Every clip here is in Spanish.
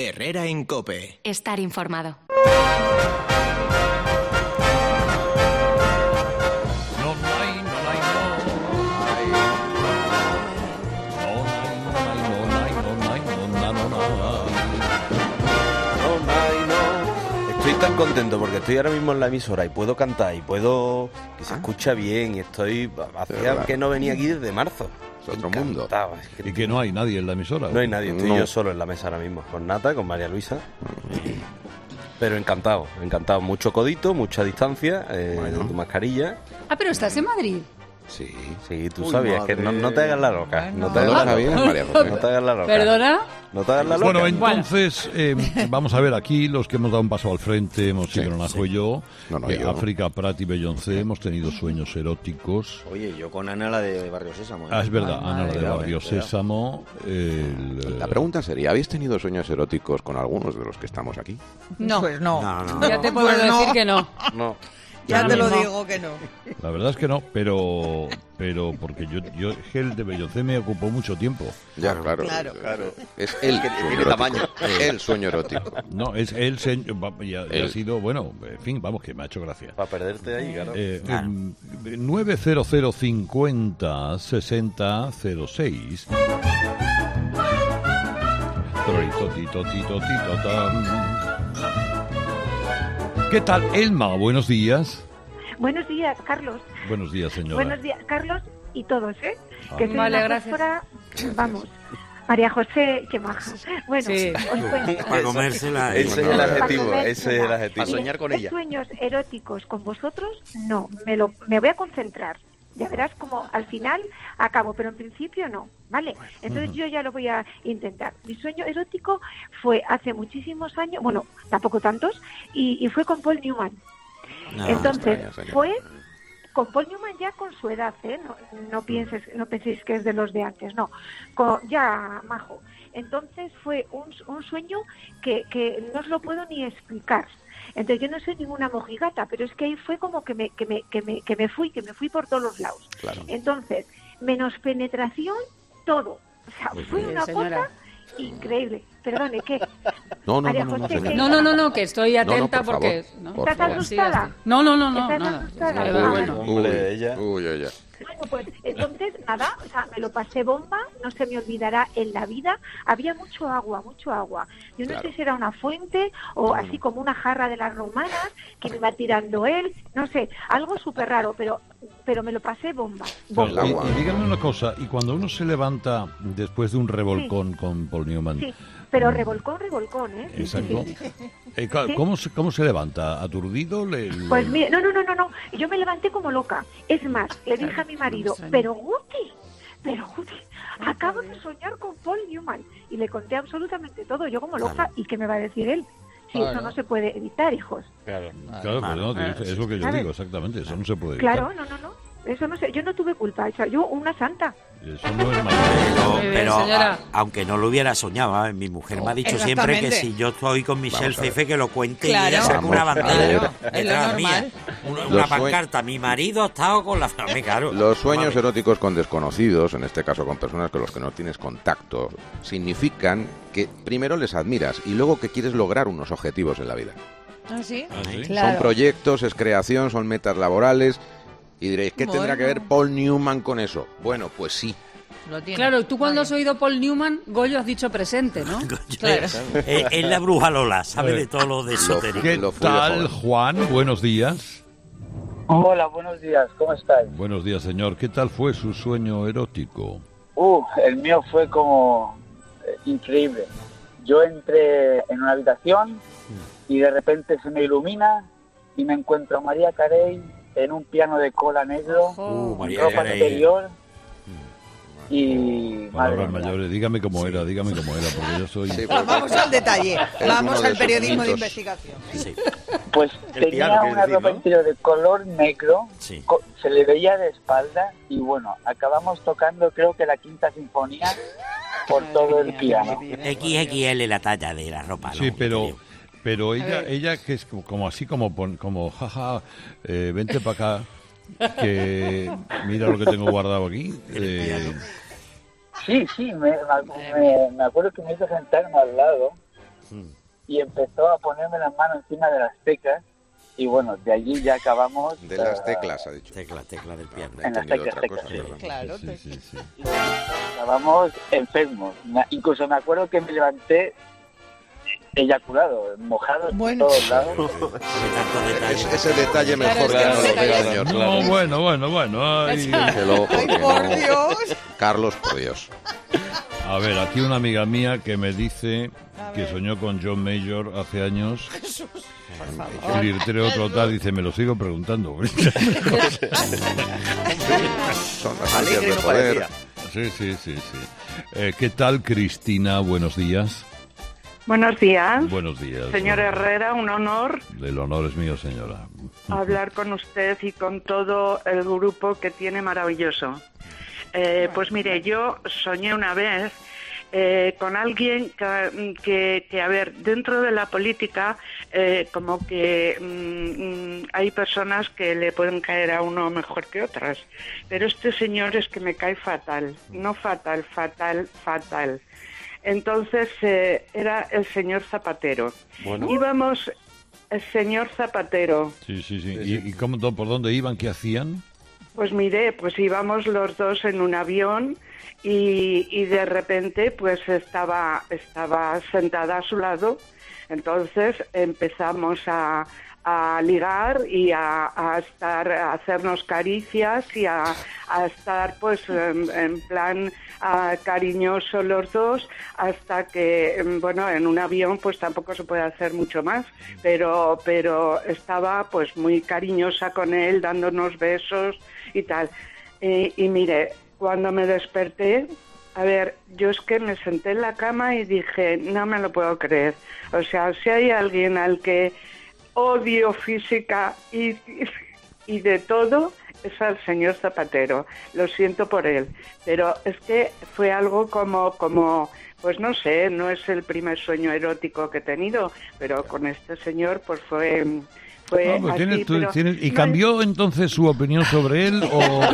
Herrera en Cope. Estar informado. Contento porque estoy ahora mismo en la emisora y puedo cantar y puedo que se escucha bien y estoy hacía que no venía aquí desde marzo. Es otro mundo. Encantado, es que Y que no hay nadie en la emisora. no hay nadie, estoy No. yo solo en la mesa ahora mismo con Nata, con María Luisa. Pero encantado, encantado. Mucho codito, mucha distancia, eh, Bueno. tu mascarilla. Ah, pero estás en Madrid. Sí. Sí, tú Uy, sabías que no, te hagas la loca. Bueno. No te ¿No hagas la loca. María José? No te hagas la loca. ¿Perdona? No te hagas la loca. Bueno, entonces, eh, vamos a ver, aquí los que hemos dado un paso al frente hemos sido Najo y yo, No, no, eh, yo. África, Prat y Beyoncé, hemos tenido sueños eróticos. Oye, yo con Ana la de Barrio Sésamo. ¿eh? Ah, es verdad, Ana la de Barrio. Sésamo. el, La pregunta sería, ¿habéis tenido sueños eróticos con algunos de los que estamos aquí? No. Pues no. No, no. Ya te puedo Pues no. decir que no. No. Ya te lo digo que no. La verdad es que no, pero pero porque yo, yo es que el de Beyoncé me ocupó mucho tiempo. Ya, claro. Claro. claro. Es el Que sueño tiene tamaño. El sueño erótico. No, es va- y ha, y ha Él. sido, bueno, en fin, vamos, que me ha hecho gracia. Para perderte ahí, claro. Eh, Claro. em, 90050 6006 ¿Qué tal, Elma? Buenos días. Buenos días, Carlos. Buenos días, señora. Buenos días, Carlos y todos, ¿eh? Ah. Que soy Vale, una gracias. Vamos. María José, qué maja. Bueno, Sí. Para comérsela. Ese es el adjetivo, para ese es el adjetivo. A soñar con ella. sueños eróticos con vosotros, no. Me, lo, me voy a concentrar. Ya verás como al final acabo, pero en principio no, ¿vale? Entonces yo ya lo voy a intentar. Mi sueño erótico fue hace muchísimos años, bueno, tampoco tantos, y, y fue con Paul Newman. No, Entonces, fue con Paul Newman ya con su edad, ¿eh? No, no pienses, no penséis que es de los de antes, no, con- ya majo. Entonces fue un, un sueño que, que no os lo puedo ni explicar. Entonces yo no soy ninguna mojigata, pero es que ahí fue como que me, que me, que me, que me fui, que me fui por todos los lados. Claro. Entonces, menos penetración, todo. O sea, fue una señora. cosa increíble. Perdone, ¿qué? No, no, María no, no, no, José, señor. ¿qué? No, no, no, no, que estoy no, atenta por porque... favor, ¿no? por ¿Estás favor. asustada? No, no, no, no, ¿Estás nada. asustada? Ah, bueno. Ella. Uy, uy, uy. Bueno, pues entonces, nada, o sea, me lo pasé bomba, no se me olvidará en la vida. Había mucho agua, mucho agua. Yo no Claro. sé si era una fuente o así como una jarra de las romanas que me iba tirando él, no sé, algo súper raro, pero pero me lo pasé bomba. Bomba. y, y dígame una cosa, y cuando uno se levanta después de un revolcón con Paul Newman, Sí, pero revolcón, revolcón, ¿eh? Exacto, sí. eh. ¿cómo, se, ¿cómo se levanta? ¿Aturdido? Le, le- Pues mire, no, no, no, no, no, yo me levanté como loca. Es más, le dije a mi marido, pero Guti, pero Guti, acabo de soñar con Paul Newman. Y le conté absolutamente todo, yo como loca, ¿y qué me va a decir él? Si eso no se puede evitar, hijos. Claro. Claro, pues no, es lo que yo ¿sabes? digo, exactamente, eso no se puede evitar. Claro, no, no, no. Eso no sé, yo no tuve culpa, o sea, yo una santa. Eso no es malo. Pero, pero a- aunque no lo hubiera soñado, ¿eh? mi mujer me ha dicho siempre que si yo estoy con Michelle. Ceife que lo cuente y Claro. ella saca una bandera detrás mía. Una, una pancarta, mi marido ha estado con la familia, claro. Los sueños Vale. eróticos con desconocidos, en este caso con personas con los que no tienes contacto, significan que primero les admiras y luego que quieres lograr unos objetivos en la vida. ¿Ah, sí? ¿Ah, sí? Claro. Son proyectos, es creación, son metas laborales. Y diréis, ¿qué tendrá que ver. Paul Newman con eso? Bueno, pues sí. Lo tiene. Claro, tú cuando has oído Paul Newman, Goyo has dicho presente, ¿no? Claro. Eh, es la bruja Lola, sabe de todo lo de esotérico. ¿Qué tal. Juan? Buenos días. Hola, buenos días, ¿cómo estáis? Buenos días, señor. ¿Qué tal fue su sueño erótico? Uh, el mío fue como eh, increíble. Yo entré en una habitación y de repente se me ilumina y me encuentro a María Carey en un piano de cola negro, Uh, María ropa interior y... Palabras madre mía. mayores, dígame cómo era, dígame cómo era, porque yo soy... Sí, Va- Vamos al detalle. Vamos al periodismo de investigación. Sí, Pues El tenía piano, una decir, ropa ¿no? interior de color negro, se le veía de espalda y bueno, acabamos tocando creo que la quinta sinfonía por todo el piano. XXL la talla de la ropa, ¿no? Sí, pero. Pero ella ella que es como, como así como pon- como jaja eh, vente para acá que mira lo que tengo guardado aquí eh, Sí, sí, me, me- me acuerdo que me hizo sentarme al lado y empezó a ponerme las manos encima de las teclas y bueno, de allí ya acabamos... De las eh, teclas, ha dicho. Tecla, tecla del piano. En las teclas, otra teclas. Claro. Sí, te- sí, sí. Estábamos enfermos. Incluso me acuerdo que me levanté eyaculado, mojado Bueno. por todos lados. Qué tanto detalle. Es- ese detalle Claro, mejor que claro, no lo claro. vea, señor. No, bueno, bueno, bueno. ay. Ay, por no- Dios. Carlos, por Dios. A ver, aquí una amiga mía que me dice que soñó con John Mayor hace años. favor. El diré otro tal, dice, me lo sigo preguntando. Son las ansias de poder. sí, sí, sí, sí. Eh, ¿Qué tal, Cristina? Buenos días. Buenos días. Buenos días. Señor Herrera, un honor El honor es mío, señora. hablar con usted y con todo el grupo que tiene maravilloso. Eh, pues mire, yo soñé una vez eh, con alguien que, que, que, a ver, dentro de la política, eh, como que mm, mm, hay personas que le pueden caer a uno mejor que otras, pero este señor es que me cae fatal, no fatal, fatal, fatal. Entonces eh, era el señor Zapatero. Bueno. Íbamos, el señor Zapatero. Sí, sí, sí. ¿Y, y cómo, por dónde iban? ¿Qué hacían? Pues mire, pues íbamos los dos en un avión y, y de repente pues estaba, estaba sentada a su lado. Entonces empezamos a, a ligar y a, estar, a hacernos caricias y a, a estar pues en, plan ah, cariñoso los dos hasta que, em, bueno, en un avión pues tampoco se puede hacer mucho más, pero, pero estaba pues muy cariñosa con él, dándonos besos y tal. Y mire, cuando me desperté, a ver, yo es que me senté en la cama y dije, no me lo puedo creer. O sea, si hay alguien al que odio física y, y de todo, es al señor Zapatero. Lo siento por él. Pero es que fue algo como, como, pues no sé, no es el primer sueño erótico que he tenido, pero con este señor pues fue... fue pues así, tienes- tú pero tienes- ¿Y no cambió entonces su opinión sobre él? O...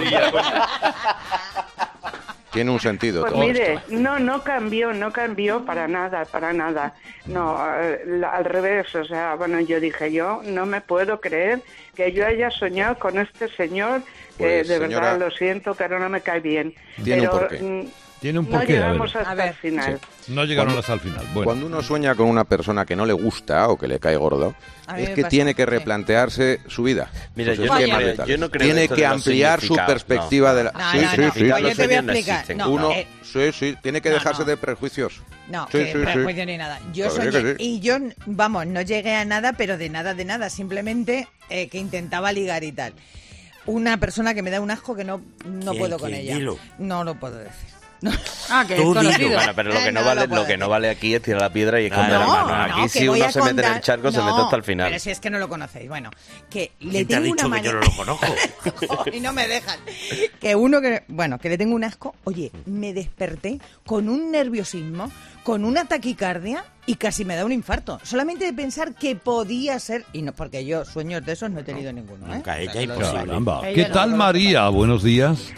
Tiene un sentido Pues todo mire, esto. no, no cambió, no cambió para nada, para nada. No, eh, la- al revés, o sea, bueno, yo dije, yo no me puedo creer que yo haya soñado con este señor, que Pues, de señora- verdad lo siento, pero no me cae bien. Tiene un pero, porqué. Tiene un no porqué, a ver. llegamos hasta A ver, el final. No llegaron Cuando- hasta el final. Bueno, Cuando uno sueña con una persona que no le gusta o que le cae gordo, es que tiene que sí. replantearse su vida. Mira, yo no creo- yo no creo Tiene que ampliar su perspectiva no. de la... No, sí, no, sí, no, sí. los yo te voy a no explicar. No, Uno, eh, sí, sí, tiene que no, dejarse no. de prejuicios. No, Sí, que sí, sí. prejuicio ni nada. Yo soñé, que sí. y yo, vamos, no llegué a nada, pero de nada, de nada, simplemente eh, que intentaba ligar y tal. Una persona que me da un asco que no, no ¿Quién, puedo con ella. No lo puedo decir. Ah, que es conocido. Bueno, pero lo que Eh, no, no vale, lo lo que no vale aquí es tirar la piedra y esconder No, la mano. no, Aquí si uno se mete en el charco, se mete hasta el final. Pero si es que no lo conocéis. Bueno, que le ¿Quién te ha tengo dicho una que yo no lo conozco? y no me dejan. Que uno que, bueno, que le tengo un asco. Oye, me desperté con un nerviosismo, con una taquicardia y casi me da un infarto. Solamente de pensar que podía ser, y no, porque yo sueños de esos no he tenido ninguno, ¿eh? Nunca, ella imposible. ¿Qué tal, María? Buenos días.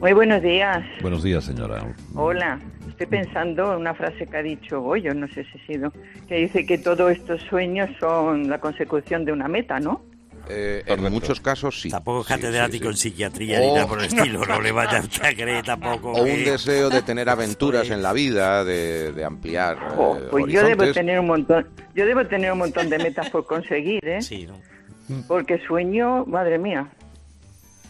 Muy buenos días. Buenos días, señora. Hola. Estoy pensando en una frase que ha dicho Goyo, no sé si ha sido, que dice que todos estos sueños son la consecución de una meta, ¿no? Eh, en muchos casos sí. Tampoco es Sí, sí, catedrático sí. en psiquiatría ni O- nada por el estilo. No le vaya a creer tampoco. O un que- deseo de tener aventuras en la vida, de, de ampliar Jo, eh, pues yo debo tener un montón, yo debo tener un montón de metas por conseguir, ¿eh? Sí, ¿no? Porque sueño, madre mía.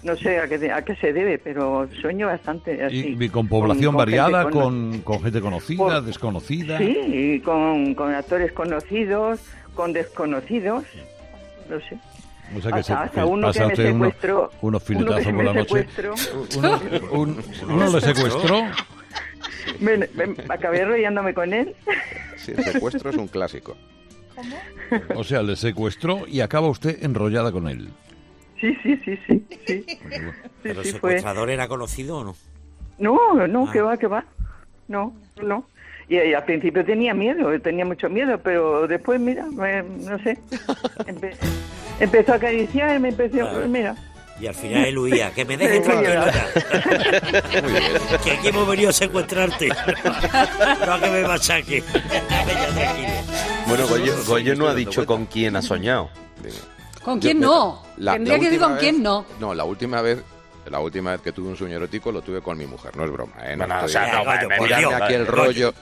No sé a qué, a qué se debe, pero sueño bastante así. Y, con población Con- con gente variada, cono- con, con gente conocida, Por- desconocida. Sí, y con, con actores conocidos, con desconocidos, no sé. O sea que Hasta- se, hasta que uno que pasa me usted uno- secuestró, unos uno que filetazos me por la noche. Uno, un- uno le secuestró. Me, me- acabé rollándome con él. Sí, el secuestro es un clásico. O sea, le secuestró y acaba usted enrollada con él. Sí, sí, sí, sí. sí. ¿Pero el fue. secuestrador era conocido o no? No, no, Ah. que va, que va. No, no. Y, y al principio tenía miedo, tenía mucho miedo, pero después, mira, me- no sé. Empe- empezó a acariciarme, empezó, Claro. mira. Y al final él huía. Que me dejes Sí, tranquilo que aquí hemos venido a secuestrarte. no a que me machaque. Bueno, Goyo, Goyo no ha dicho con quién ha soñado. ¿Con quién no? La- Tendría la que decir con quién no. No, la última vez, la última vez que tuve un sueño erótico lo tuve con mi mujer, no es broma, ¿eh? No Bueno, o sea, no, aquí el rollo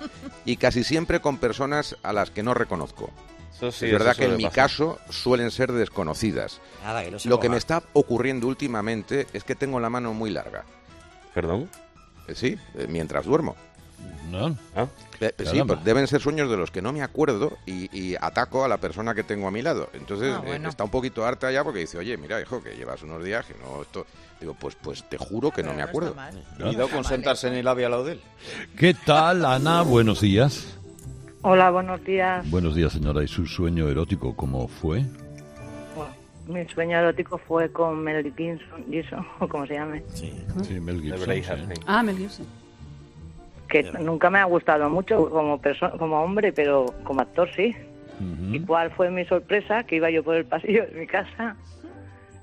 y casi siempre con personas a las que no reconozco. Eso sí, es verdad eso que en mi caso suelen ser desconocidas. Nada, que no se Lo que me está ocurriendo últimamente es que tengo la mano muy larga. ¿Perdón? Eh, Sí, eh, mientras duermo. ¿No? ¿Ah? Eh, Sí, pues deben ser sueños de los que no me acuerdo y, y ataco a la persona que tengo a mi lado. Entonces Ah, eh, bueno. está un poquito harta ya porque dice, oye, mira, hijo, que llevas unos días que no esto... Digo, pues pues te juro que no me está acuerdo. mal. Cuidado con sentarse en el ave al lado de él. ¿Qué tal, Ana? Buenos días. Hola, buenos días. Buenos días, señora. ¿Y su sueño erótico cómo fue? Mi sueño erótico fue con Mel Gibson, Gibson, o como se llame, Sí. Sí, Mel Gibson. Sí. Ah, Mel Gibson. Que nunca me ha gustado mucho como persona, como hombre, pero como actor sí. ¿Y cuál fue mi sorpresa? Que iba yo por el pasillo de mi casa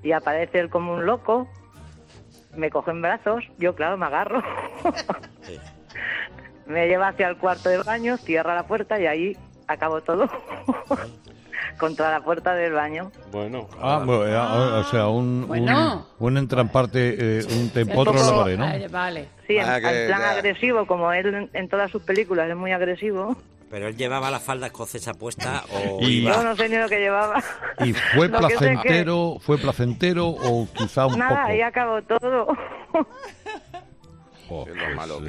y aparece él como un loco, me coge en brazos, yo claro, me agarro. Sí. me lleva hacia el cuarto de baño, cierra la puerta y ahí acabó todo. Contra la puerta del baño. Bueno. Ah, bueno, eh, ah, o sea, un, Bueno. un, un entramparte, eh, un te empotro en la pared, ¿no? Vale, Vale. Sí, en, Ah, que en plan ya. agresivo, como él en, en todas sus películas es muy agresivo. Pero él llevaba la falda escocesa puesta o Y- iba... Yo no sé ni lo que llevaba. ¿Y fue Lo que sé que- placentero, fue placentero o quizá un Nada, poco? ahí acabó todo.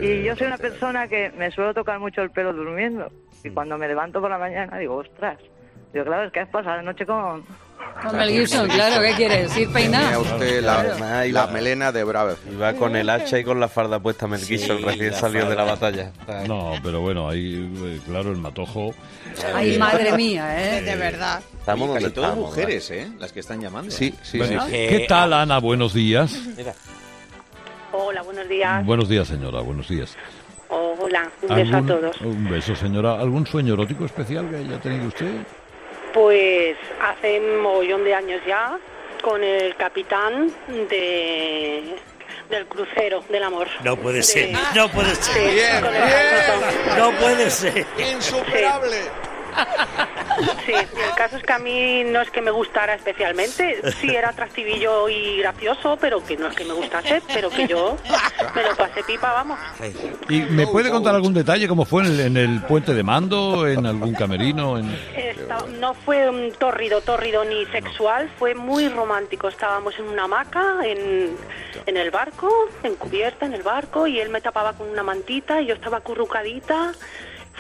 Y yo soy una persona que me suelo tocar mucho el pelo durmiendo. Y cuando me levanto por la mañana digo, ostras. Digo, claro, es que has pasado la noche con... Con Mel Gibson, claro, ¿qué quieres? Ir Tenía peinado. usted la, Claro. la melena de Brave. Y va con el hacha y con la falda puesta Mel Sí, Gibson recién la salió de la batalla. No, pero bueno, ahí, eh, claro, el matojo. Ay, madre mía, ¿eh? De verdad. Estamos Oye, casi todas estamos, mujeres, ¿eh? Las que están llamando. Sí, sí, Bueno, sí. ¿Qué tal, Ana? Buenos días. Mira, Hola, buenos días. Buenos días, señora, buenos días. Hola, un beso a ¿Algún- todos. Un beso, señora. ¿Algún sueño erótico especial que haya tenido usted? Pues hace un mogollón de años ya, con el capitán de del crucero del amor. No puede De- ser, no puede ser. Sí, Bien, con el capitán. No puede ser. ¡Insuperable! Sí, el caso es que a mí no es que me gustara especialmente, sí era atractivillo y gracioso, pero que no es que me gustase, pero que yo me lo pasé pipa, vamos. ¿Y me puede contar algún detalle cómo fue en el, en el puente de mando, en algún camerino? En... No fue un tórrido, tórrido ni sexual, fue muy romántico. Estábamos en una hamaca, en, en el barco, en cubierta, en el barco, y él me tapaba con una mantita y yo estaba acurrucadita.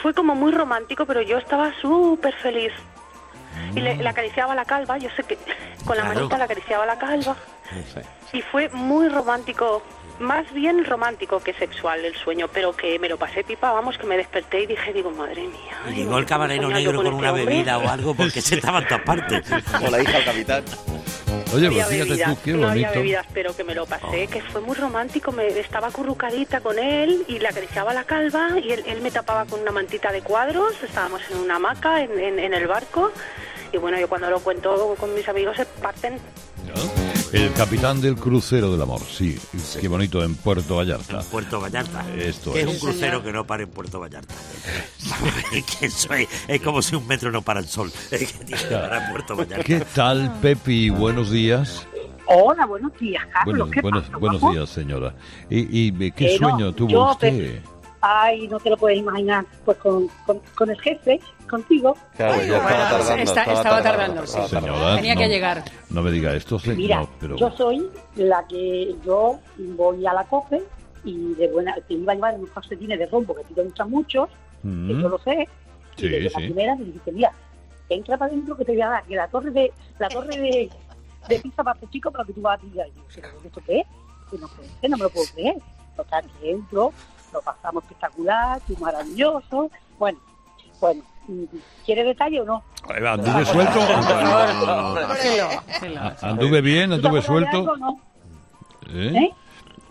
Fue como muy romántico, pero yo estaba súper feliz. Y le, le acariciaba la calva, yo sé que con la Claro. manita le acariciaba la calva. Y fue muy romántico, más bien romántico que sexual el sueño, pero que me lo pasé pipa, vamos, que me desperté y dije, digo, madre mía. Y llegó el camarero negro con este una hombre. bebida o algo porque se estaba en todas partes. O la hija del capitán. Oye, pues fíjate bebidas, tú, qué no había bonito. bebidas, pero que me lo pasé, que fue muy romántico. Me estaba acurrucadita con él y le acariciaba la calva y él, él me tapaba con una mantita de cuadros. Estábamos en una hamaca en, en- en el barco y bueno, yo cuando lo cuento con mis amigos se parten. El capitán del crucero del amor, sí. Qué bonito en Puerto Vallarta. Puerto Vallarta. Esto que es es. un crucero que no para en Puerto Vallarta. que es, como si un metro no para el sol. Es que tiene que parar en Puerto Vallarta. ¿Qué tal, Pepi? Buenos días. Hola, buenos días, Carlos. Buenos, ¿Qué buenos, pasa, buenos guapo? días, señora. ¿Y, y qué Eh, no, sueño tuvo yo, usted? Ay, no te lo puedes imaginar. Pues con, con, con el jefe, contigo. Claro, ya estaba bueno, tardando. está- estaba tardando, estaba sí. tardando. Señora, Tenía no, que llegar. No me diga esto, se- Mira, no, pero... yo soy la que yo voy a la COPE y de buena, te iba a llevar unos calcetines de rombo que a ti te gustan mucho, que Mm, yo lo sé. Sí, y desde la sí. primera me dijiste, mira, entra para adentro que te voy a dar, que la torre de la torre de, de pizza para tu chico para que tú vas a tirar. Y yo, "¿Pero ¿esto qué es? Que no, no me lo puedo creer. Total, que entro, lo pasamos espectacular, maravilloso. Bueno, bueno, ¿quiere detalle o no? ¿Anduve suelto? ¿Anduve bien? ¿Tú te ¿Anduve suelto? o? ¿Eh? ¿Eh?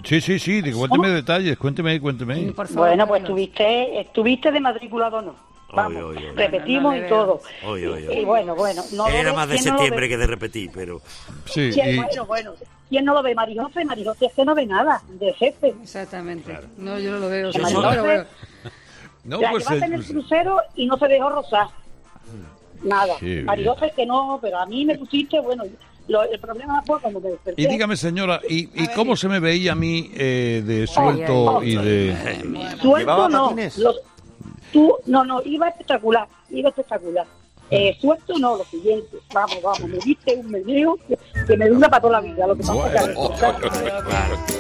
Sí, sí, sí, cuénteme detalles, cuénteme, cuénteme. Por favor, Bueno, pues estuviste, estuviste de matriculado no. Vamos, Oy, oy, oy. repetimos No, no y veo. todo. Oy, oy, oy. Y bueno, bueno, no lo Era ve- más de ¿quién no lo septiembre ve? que de repetir, pero Sí, ¿Quién- y- Bueno, bueno, ¿quién no lo ve? Marijose, Marijose es que no ve nada de jefe. Exactamente. No, yo no lo veo. Sí, María pero bueno. no, la pues, en el crucero y no se dejó rozar. Nada. Qué bien. Maridosa es que no, pero a mí me pusiste, bueno, lo- el problema fue cuando me desperté. Y dígame, señora, ¿y, y cómo se me veía a mí eh, de suelto y de... Suelto no. Los- tú, no, no, iba espectacular, iba espectacular. Eh, suelto no, lo siguiente. Vamos, vamos, me diste un meneo que, que me dura para toda la vida. Lo que pasa es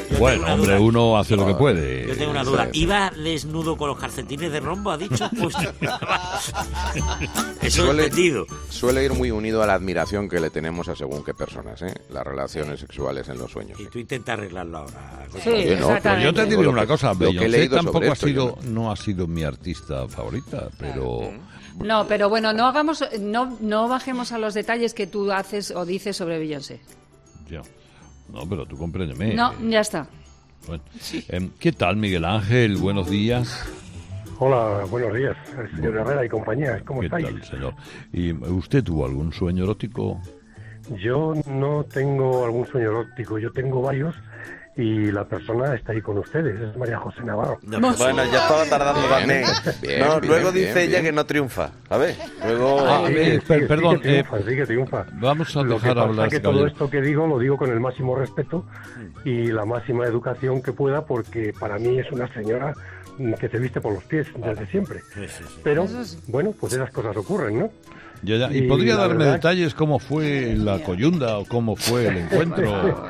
que- Bueno, hombre, uno hace lo que puede. Yo tengo una duda. ¿Iba desnudo con los calcetines de rombo, ha dicho? Pues... Eso suele, he entendido. suele ir muy unido a la admiración que le tenemos a según qué personas, ¿eh? Las relaciones sexuales en los sueños. Y tú intentas arreglarlo ahora. Oye, no, Pero yo te diré una cosa, lo que he Beyoncé tampoco ha sido, no ha sido mi artista favorita, pero No, pero bueno, no hagamos, no, no bajemos a los detalles que tú haces o dices sobre Beyoncé. ya. No, pero tú compréndeme. No, ya está. Bueno, em, ¿Qué tal, Miguel Ángel? Buenos días. Hola, buenos días, señor Herrera y compañía. ¿Cómo ¿Qué estáis? tal, señor? ¿Y usted tuvo algún sueño erótico? Yo no tengo algún sueño erótico, yo tengo varios y la persona está ahí con ustedes, es María José Navarro. Bueno, ya estaba tardando Bien, también. bien, no, bien, luego bien, dice ella bien. que no triunfa, ¿sabes? Luego... Ah, Sí, eh, sí, per- sí perdón, que triunfa, sí que triunfa. Vamos a Lo que dejar pasa hablar. que todo caballero. esto que digo lo digo con el máximo respeto y la máxima educación que pueda porque para mí es una señora que se viste por los pies desde siempre. Pero bueno, pues esas cosas ocurren, ¿no? Ya, ya. ¿Y Y podría darme verdad- detalles cómo fue la coyunda o cómo fue el encuentro?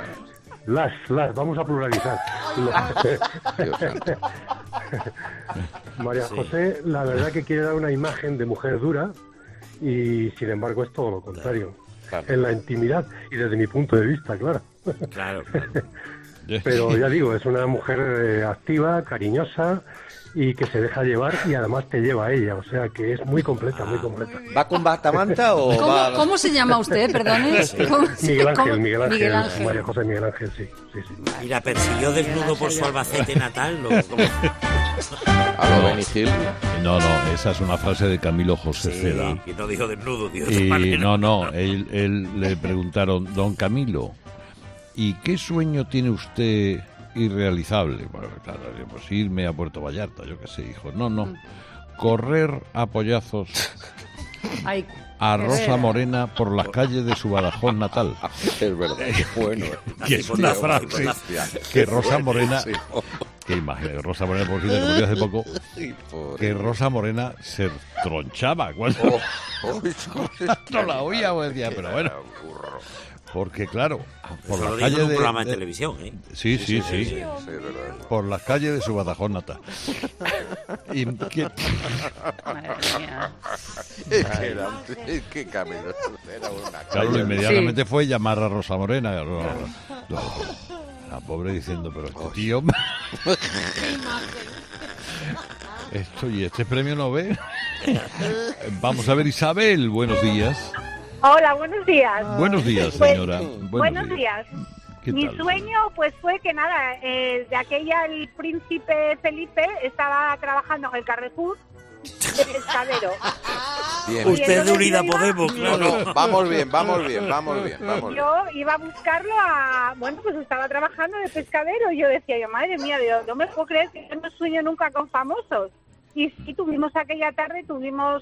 Las, las, vamos a pluralizar. María Sí. José, la verdad que quiere dar una imagen de mujer dura y sin embargo es todo lo contrario. En la intimidad y desde mi punto de vista, claro. Claro, claro. Pero ya digo, es una mujer eh, activa, cariñosa y que se deja llevar y además te lleva a ella. O sea que es muy completa, muy completa. ¿Va con batamanta o ¿Cómo, va...? cómo se llama usted, perdone? ¿Cómo se- Miguel cómo- Ángel, Miguel Ángel, Miguel Ángel. María José Miguel Ángel, sí, sí, sí. Y la persiguió desnudo por su albacete natal. ¿no? A lo Benny Hill. No, no, esa es una frase de Camilo José Sí, Ceda. que no dijo desnudo, otra Y no, no, él, él le preguntaron, don Camilo, ¿y qué sueño tiene usted irrealizable? Bueno, claro, pues irme a Puerto Vallarta, yo qué sé, hijo. No, no, correr a pollazos Ay, a Rosa. Morena por las calles de su Badajoz natal. Es verdad, qué bueno. que es una frase que Rosa Morena, que imagínate, Rosa Morena, por cierto, que murió hace poco, que Rosa Morena se tronchaba cuando Oh, no la oía, pues decía, pero bueno, porque claro, por Eso lo las calles un de, programa de de- televisión, ¿eh? Sí, sí, sí, por las calles de su Badajoz natal. Y que- Madre mía. Es que era, es que Camilo era una claro, calle. inmediatamente fue llamar a Rosa Morena. no, no, no. La pobre diciendo, pero este tío... Esto y este premio Nobel. Vamos a ver, Isabel, buenos días. Hola, buenos días. Buenos días, Pues, señora. buenos días. ¿Qué Mi tal? sueño, pues fue que nada, eh, de aquella el príncipe Felipe estaba trabajando en el Carrefour de pescadero. Usted de Unida Podemos, No, claro. no, vamos bien, vamos bien, vamos bien, vamos bien. Yo iba a buscarlo a, bueno, pues estaba trabajando de pescadero y yo decía, yo madre mía, digo, no me puedo creer que yo no sueño nunca con famosos. Y sí, tuvimos aquella tarde, tuvimos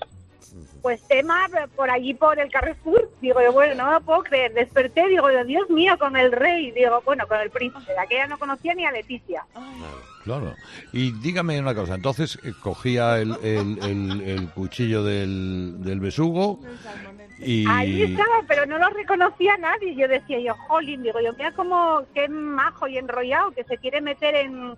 pues tema por allí por el Carrefour. Digo yo, bueno, no me puedo creer. Desperté, digo yo, Dios mío, con el rey. Digo, bueno, con el príncipe. De aquella no conocía ni a Leticia. Claro. Y dígame una cosa, entonces eh, cogía el, el, el- el cuchillo del, del besugo y... Ahí estaba, pero no lo reconocía nadie. Yo decía yo, jolín, digo yo, mira cómo, qué majo y enrollado que se quiere meter en,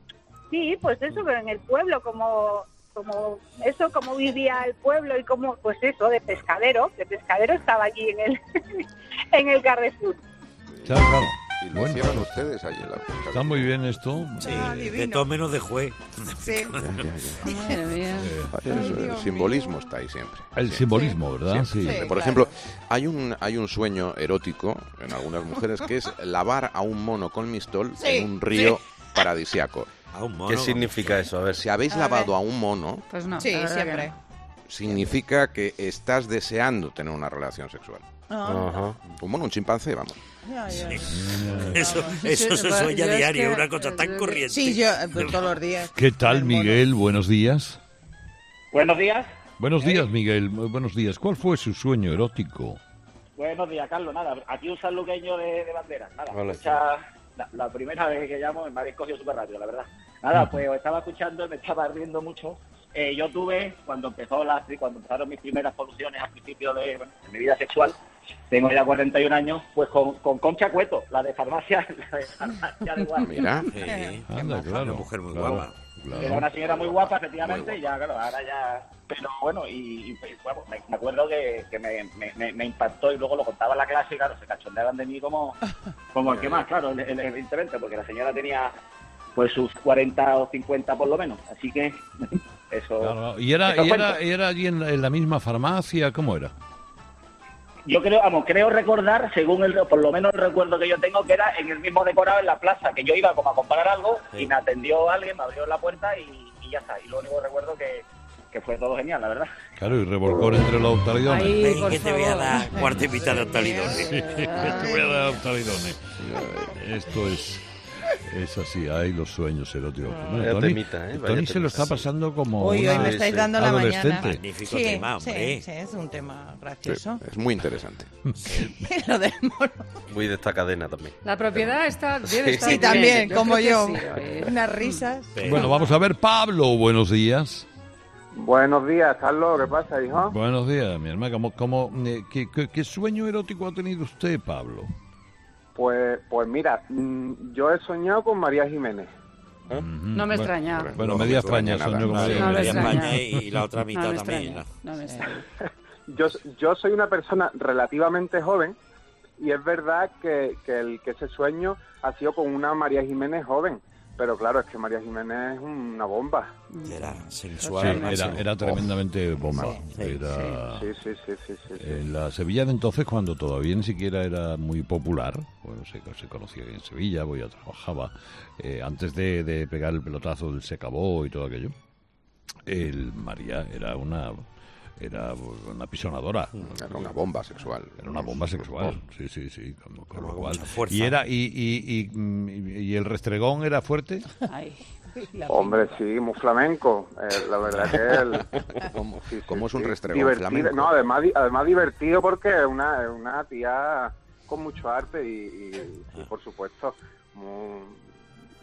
sí, pues eso, pero en el pueblo, como, como eso, como vivía el pueblo y como, pues eso, de pescadero, de pescadero estaba allí en el, en el Carrefour. Claro, claro. Y lo Bueno, hicieron ustedes allí en la pesca. está muy bien esto. Sí, Ah, de todo menos de juez. Sí. Eso, el simbolismo está ahí siempre. El simbolismo, ¿verdad? Sí. Sí. Por ejemplo, hay un, hay un sueño erótico en algunas mujeres que es lavar a un mono con mistol Sí, en un río paradisiaco. A un mono. ¿Qué significa eso? A ver, Si habéis A lavado ver. a un mono, Pues no. Sí, la verdad que siempre. no. significa que estás deseando tener una relación sexual. Ah, Ajá. Un mono, un chimpancé, vamos. Eso, eso se sueña es diario, que- una cosa tan corriente. Sí, yo eh, pues, todos los días. ¿Qué tal. Miguel? Buenos días. Buenos días. Buenos días, Miguel. Muy Buenos días. ¿Cuál fue su sueño erótico? Buenos días, Carlos. Nada, aquí un sanluqueño de, de bandera. Nada, Vale. escucha- la, la primera vez que llamo me habéis cogido súper rápido, la verdad. Nada, pues os estaba escuchando y me estaba riendo mucho. Eh, yo tuve, cuando empezó la, cuando empezaron mis primeras poluciones al principio de, bueno, de mi vida sexual, tengo ya 41 años, pues con, con Concha Cueto, la de farmacia, la de farmacia de guardia. Mira. Sí. Anda, claro. Una mujer muy Claro, guapa. Claro. Era una señora muy guapa, efectivamente, y ya, claro, ahora ya... Pero bueno, y, y, pues, bueno, me, me acuerdo que, que me, me- me- me impactó y luego lo contaba en la clase y claro, se cachondeaban de mí como, como el que más, claro, evidentemente, porque la señora tenía pues sus 40 o 50 por lo menos, así que eso... Claro, ¿Y era, y era, y era allí en, en la misma farmacia? ¿Cómo era? Yo creo, vamos, creo recordar, según el, por lo menos el recuerdo que yo tengo, que era en el mismo decorado en la plaza, que yo iba como a comprar algo y me atendió alguien, me abrió la puerta y, y ya está. Y lo único que recuerdo que, que fue todo genial, la verdad. Claro, y revolcón entre los octalidones. Ay, que te voy a dar cuarta y mitad de octalidones. Sí, te voy a dar octalidones. Esto es... Es así, hay los sueños eróticos. Bueno, Vaya Tony, temita, ¿eh? Tony se lo está pasando como Hoy, hoy me estáis dando la mañana. Magnífico Sí, tema, sí, hombre. sí, es un tema Sí, gracioso. es muy interesante. Lo del mono. Muy de esta cadena también. La propiedad está, debe Sí. estar Sí, bien. también, Yo como yo. Unas risas. Bueno, vamos a ver, Pablo, buenos días. Buenos días, Carlos. ¿Qué pasa, hijo? Buenos días, mi hermana. ¿Cómo, cómo, eh, qué, qué- qué sueño erótico ha tenido usted, Pablo? Pues, pues mira, mm, yo he soñado con María Jiménez. No me extraña. Bueno, No media me España extraña soñó con. María No me Jiménez. extraña. España y la otra mitad No también. extraña, no me extraña. Yo, yo soy una persona relativamente joven y es verdad que, que, el, que ese sueño ha sido con una María Jiménez joven. Pero claro, es que María Jiménez es una bomba. Era Sí, sensual. era, tremendamente bomba. Sí, Era Sí, sí, sí, sí, sí. sí. en la Sevilla de entonces, cuando todavía ni siquiera era muy popular, bueno, se, se conocía en Sevilla, voy a trabajaba, eh, antes de, de pegar el pelotazo del se acabó y todo aquello, el María era una era una pisonadora. Era una bomba sexual. Era una bomba sexual, sí, sí, sí. Con, con lo cual. Y, era, y, y, y, mm, y el restregón era fuerte. Ay, Hombre, sí, muy flamenco. Eh, la verdad que él... ¿Cómo, Sí, sí, cómo es un restregón Divertido- flamenco? No, además, además divertido porque es una, una tía con mucho arte y, y- y, por supuesto, muy,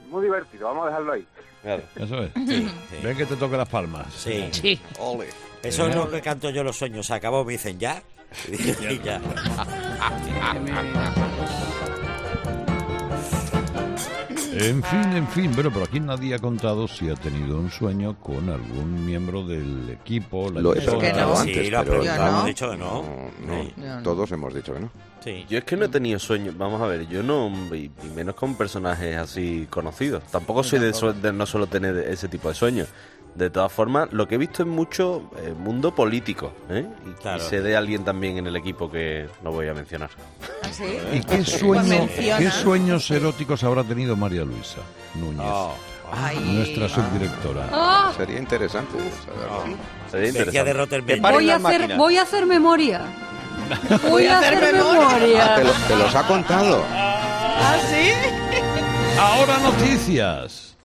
muy divertido. Vamos a dejarlo ahí. Claro. Eso es. Sí, sí. Ven que te toque las palmas. Sí. Sí. Ole. Eso es lo que canto yo los sueños. Se acabó, me dicen ya. Y ya. En fin, en fin, bueno, pero aquí nadie ha contado si ha tenido un sueño con algún miembro del equipo. la Lo he preguntado Sí, antes, lo ha pero no. hemos dicho que no. no, Sí. No. todos hemos dicho que no. Sí. Yo es que no he tenido sueños, vamos a ver, yo no, y, y menos con personajes así conocidos. Tampoco soy de, su- de no solo tener ese tipo de sueños. De todas formas, lo que he visto es mucho eh, mundo político, ¿eh? Y, Claro. y sé de alguien también en el equipo que no voy a mencionar. ¿Ah, sí? ¿Y qué, Pues sueño, menciona. qué sueños eróticos habrá tenido María Luisa Núñez, Oh. Ay. nuestra subdirectora? Ah, Sería interesante saberlo. Sería de interesante. Paren voy, a hacer, voy a hacer memoria. Voy a hacer Ah, te, memoria. lo- te los ha contado. ¿Ah, sí? Ahora noticias.